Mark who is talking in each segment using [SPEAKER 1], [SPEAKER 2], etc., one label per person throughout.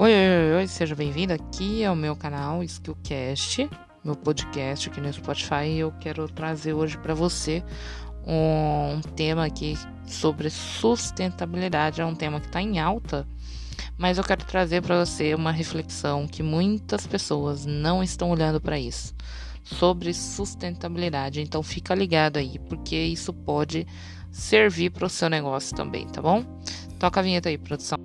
[SPEAKER 1] Oi, oi, oi, seja bem-vindo aqui ao meu canal Skillcast, meu podcast aqui no Spotify. Eu quero trazer hoje para você um tema aqui sobre sustentabilidade. É um tema que está em alta, mas eu quero trazer para você uma reflexão que muitas pessoas não estão olhando para isso sobre sustentabilidade. Então fica ligado aí, porque isso pode servir para o seu negócio também, tá bom? Toca a vinheta aí, produção.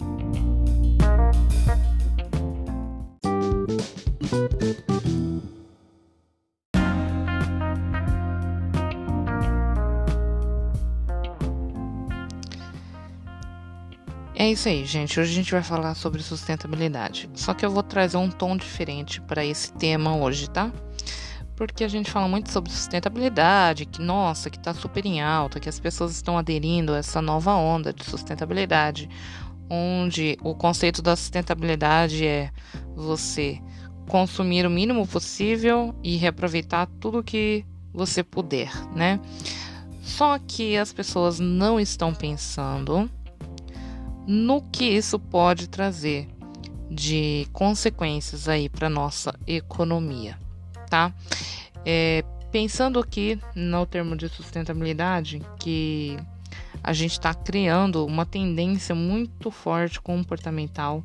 [SPEAKER 1] É isso aí, gente. Hoje a gente vai falar sobre sustentabilidade. Só que eu vou trazer um tom diferente para esse tema hoje, tá? Porque a gente fala muito sobre sustentabilidade, que nossa, que tá super em alta, que as pessoas estão aderindo a essa nova onda de sustentabilidade, onde o conceito da sustentabilidade é você consumir o mínimo possível e reaproveitar tudo que você puder, né? Só que as pessoas não estão pensando no que isso pode trazer de consequências aí para nossa economia, tá? É, pensando aqui no termo de sustentabilidade, que a gente está criando uma tendência muito forte comportamental,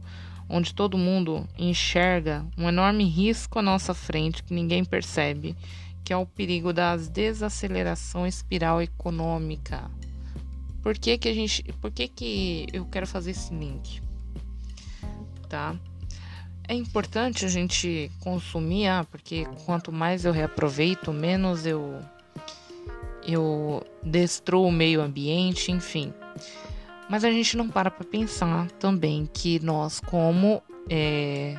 [SPEAKER 1] onde todo mundo enxerga um enorme risco à nossa frente que ninguém percebe, que é o perigo da desaceleração espiral econômica. Por que, que a gente. Por que, que eu quero fazer esse link? Tá? É importante a gente consumir, ah, porque quanto mais eu reaproveito, menos eu eu destruo o meio ambiente, enfim. Mas a gente não para para pensar também que nós, como é,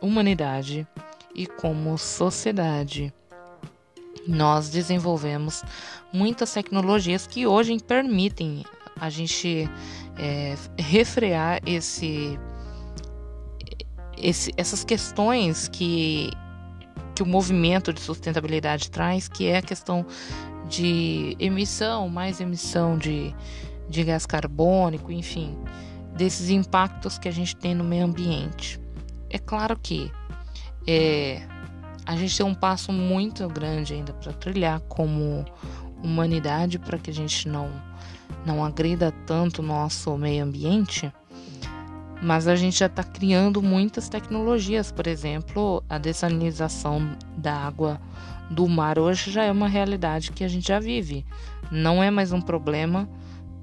[SPEAKER 1] humanidade e como sociedade, nós desenvolvemos muitas tecnologias que hoje permitem a gente é, refrear esse, esse, essas questões que, que o movimento de sustentabilidade traz, que é a questão de emissão, mais emissão de, de gás carbônico, enfim, desses impactos que a gente tem no meio ambiente. É claro que é, a gente tem um passo muito grande ainda para trilhar como humanidade para que a gente não não agrida tanto o nosso meio ambiente, mas a gente já está criando muitas tecnologias, por exemplo, a dessalinização da água do mar hoje já é uma realidade que a gente já vive. Não é mais um problema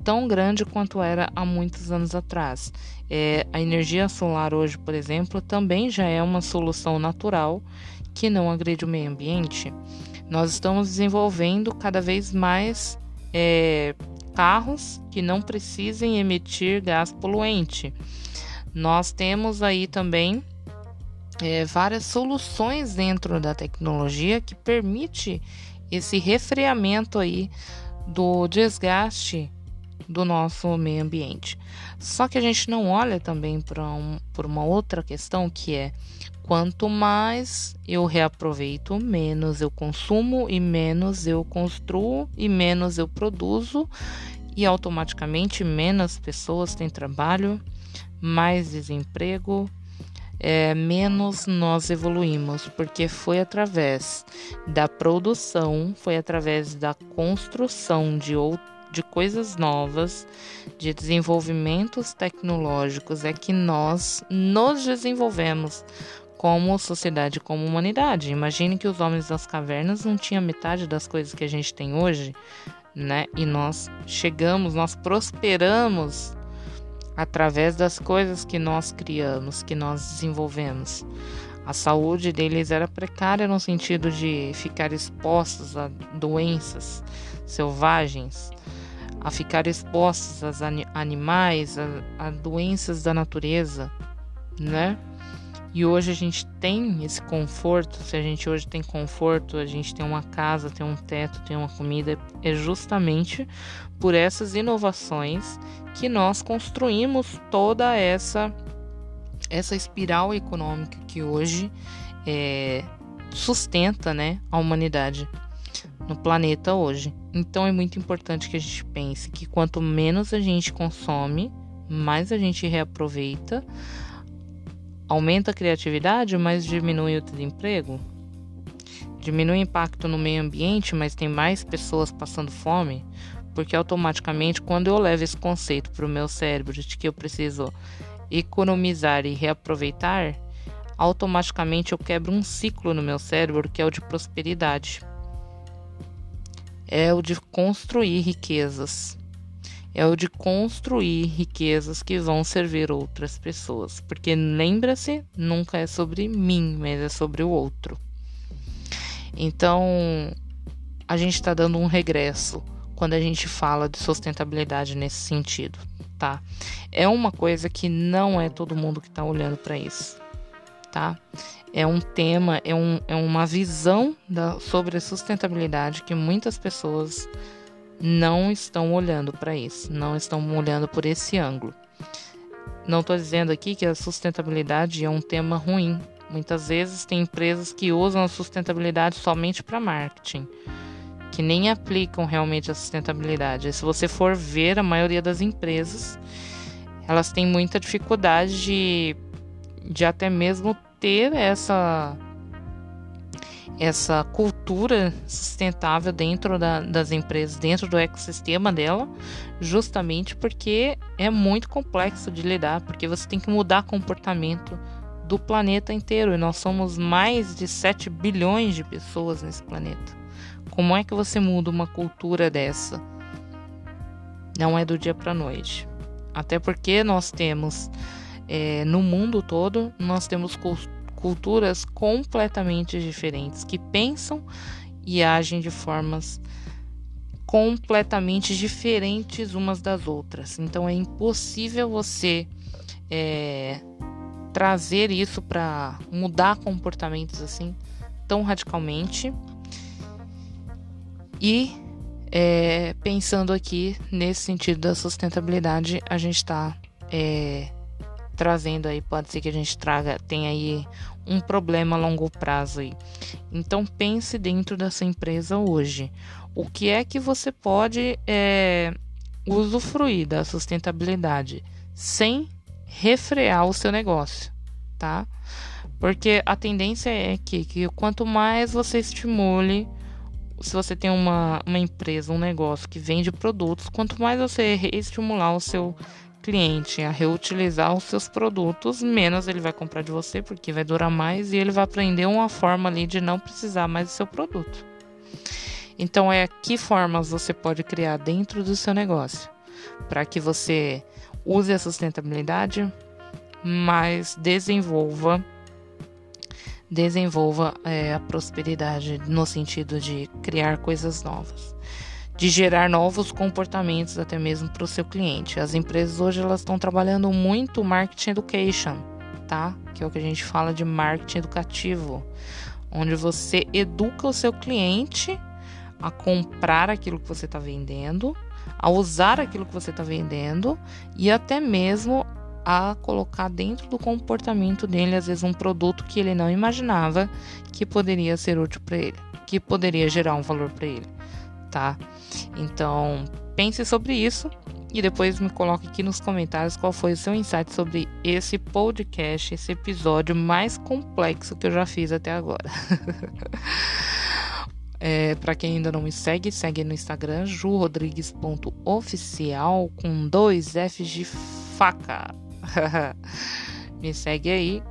[SPEAKER 1] tão grande quanto era há muitos anos atrás. É, a energia solar hoje, por exemplo, também já é uma solução natural que não agride o meio ambiente. Nós estamos desenvolvendo cada vez mais é, carros que não precisem emitir gás poluente. Nós temos aí também é, várias soluções dentro da tecnologia que permite esse refreamento aí do desgaste do nosso meio ambiente. Só que a gente não olha também para um, uma outra questão que é quanto mais eu reaproveito, menos eu consumo e menos eu construo e menos eu produzo. E automaticamente menos pessoas têm trabalho, mais desemprego, é, menos nós evoluímos, porque foi através da produção, foi através da construção de outros de coisas novas, de desenvolvimentos tecnológicos, é que nós nos desenvolvemos como sociedade, como humanidade. Imagine que os homens das cavernas não tinham metade das coisas que a gente tem hoje, né? E nós chegamos, nós prosperamos através das coisas que nós criamos, que nós desenvolvemos. A saúde deles era precária no sentido de ficar expostos a doenças selvagens, a ficar expostos a animais, a, a doenças da natureza, né? E hoje a gente tem esse conforto. Se a gente hoje tem conforto, a gente tem uma casa, tem um teto, tem uma comida, é justamente por essas inovações que nós construímos toda essa essa espiral econômica que hoje é, sustenta, né, a humanidade no planeta hoje. Então é muito importante que a gente pense que quanto menos a gente consome, mais a gente reaproveita aumenta a criatividade, mas diminui o desemprego? Diminui o impacto no meio ambiente, mas tem mais pessoas passando fome? Porque automaticamente, quando eu levo esse conceito para o meu cérebro de que eu preciso economizar e reaproveitar, automaticamente eu quebro um ciclo no meu cérebro que é o de prosperidade. É o de construir riquezas. É o de construir riquezas que vão servir outras pessoas. Porque lembra-se, nunca é sobre mim, mas é sobre o outro. Então, a gente está dando um regresso quando a gente fala de sustentabilidade nesse sentido, tá? É uma coisa que não é todo mundo que está olhando para isso tá? É um tema, é, um, é uma visão da, sobre a sustentabilidade que muitas pessoas não estão olhando para isso, não estão olhando por esse ângulo. Não estou dizendo aqui que a sustentabilidade é um tema ruim. Muitas vezes tem empresas que usam a sustentabilidade somente para marketing, que nem aplicam realmente a sustentabilidade. E se você for ver, a maioria das empresas elas têm muita dificuldade de de até mesmo ter essa essa cultura sustentável dentro da, das empresas, dentro do ecossistema dela, justamente porque é muito complexo de lidar, porque você tem que mudar comportamento do planeta inteiro e nós somos mais de 7 bilhões de pessoas nesse planeta. Como é que você muda uma cultura dessa? Não é do dia para noite. Até porque nós temos é, no mundo todo, nós temos culturas completamente diferentes que pensam e agem de formas completamente diferentes umas das outras. Então é impossível você é, trazer isso para mudar comportamentos assim tão radicalmente. E é, pensando aqui nesse sentido da sustentabilidade, a gente está é, trazendo aí, pode ser que a gente traga, tenha aí um problema a longo prazo aí. Então pense dentro dessa empresa hoje. O que é que você pode é, usufruir da sustentabilidade sem refrear o seu negócio, tá? Porque a tendência é que, que quanto mais você estimule, se você tem uma, uma empresa, um negócio que vende produtos, quanto mais você estimular o seu cliente a reutilizar os seus produtos, menos ele vai comprar de você, porque vai durar mais e ele vai aprender uma forma ali de não precisar mais do seu produto. Então, é que formas você pode criar dentro do seu negócio para que você use a sustentabilidade, mas desenvolva desenvolva é, a prosperidade no sentido de criar coisas novas de gerar novos comportamentos até mesmo para o seu cliente. As empresas hoje elas estão trabalhando muito marketing education, tá? Que é o que a gente fala de marketing educativo, onde você educa o seu cliente a comprar aquilo que você está vendendo, a usar aquilo que você está vendendo e até mesmo a colocar dentro do comportamento dele, às vezes, um produto que ele não imaginava que poderia ser útil para ele, que poderia gerar um valor para ele tá? Então, pense sobre isso e depois me coloque aqui nos comentários qual foi o seu insight sobre esse podcast, esse episódio mais complexo que eu já fiz até agora. é, para quem ainda não me segue, segue no Instagram jurodrigues.oficial com dois F's de faca. me segue aí.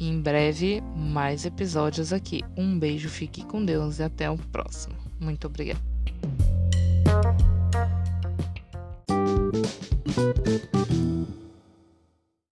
[SPEAKER 1] Em breve, mais episódios aqui. Um beijo, fique com Deus e até o próximo. Muito obrigada.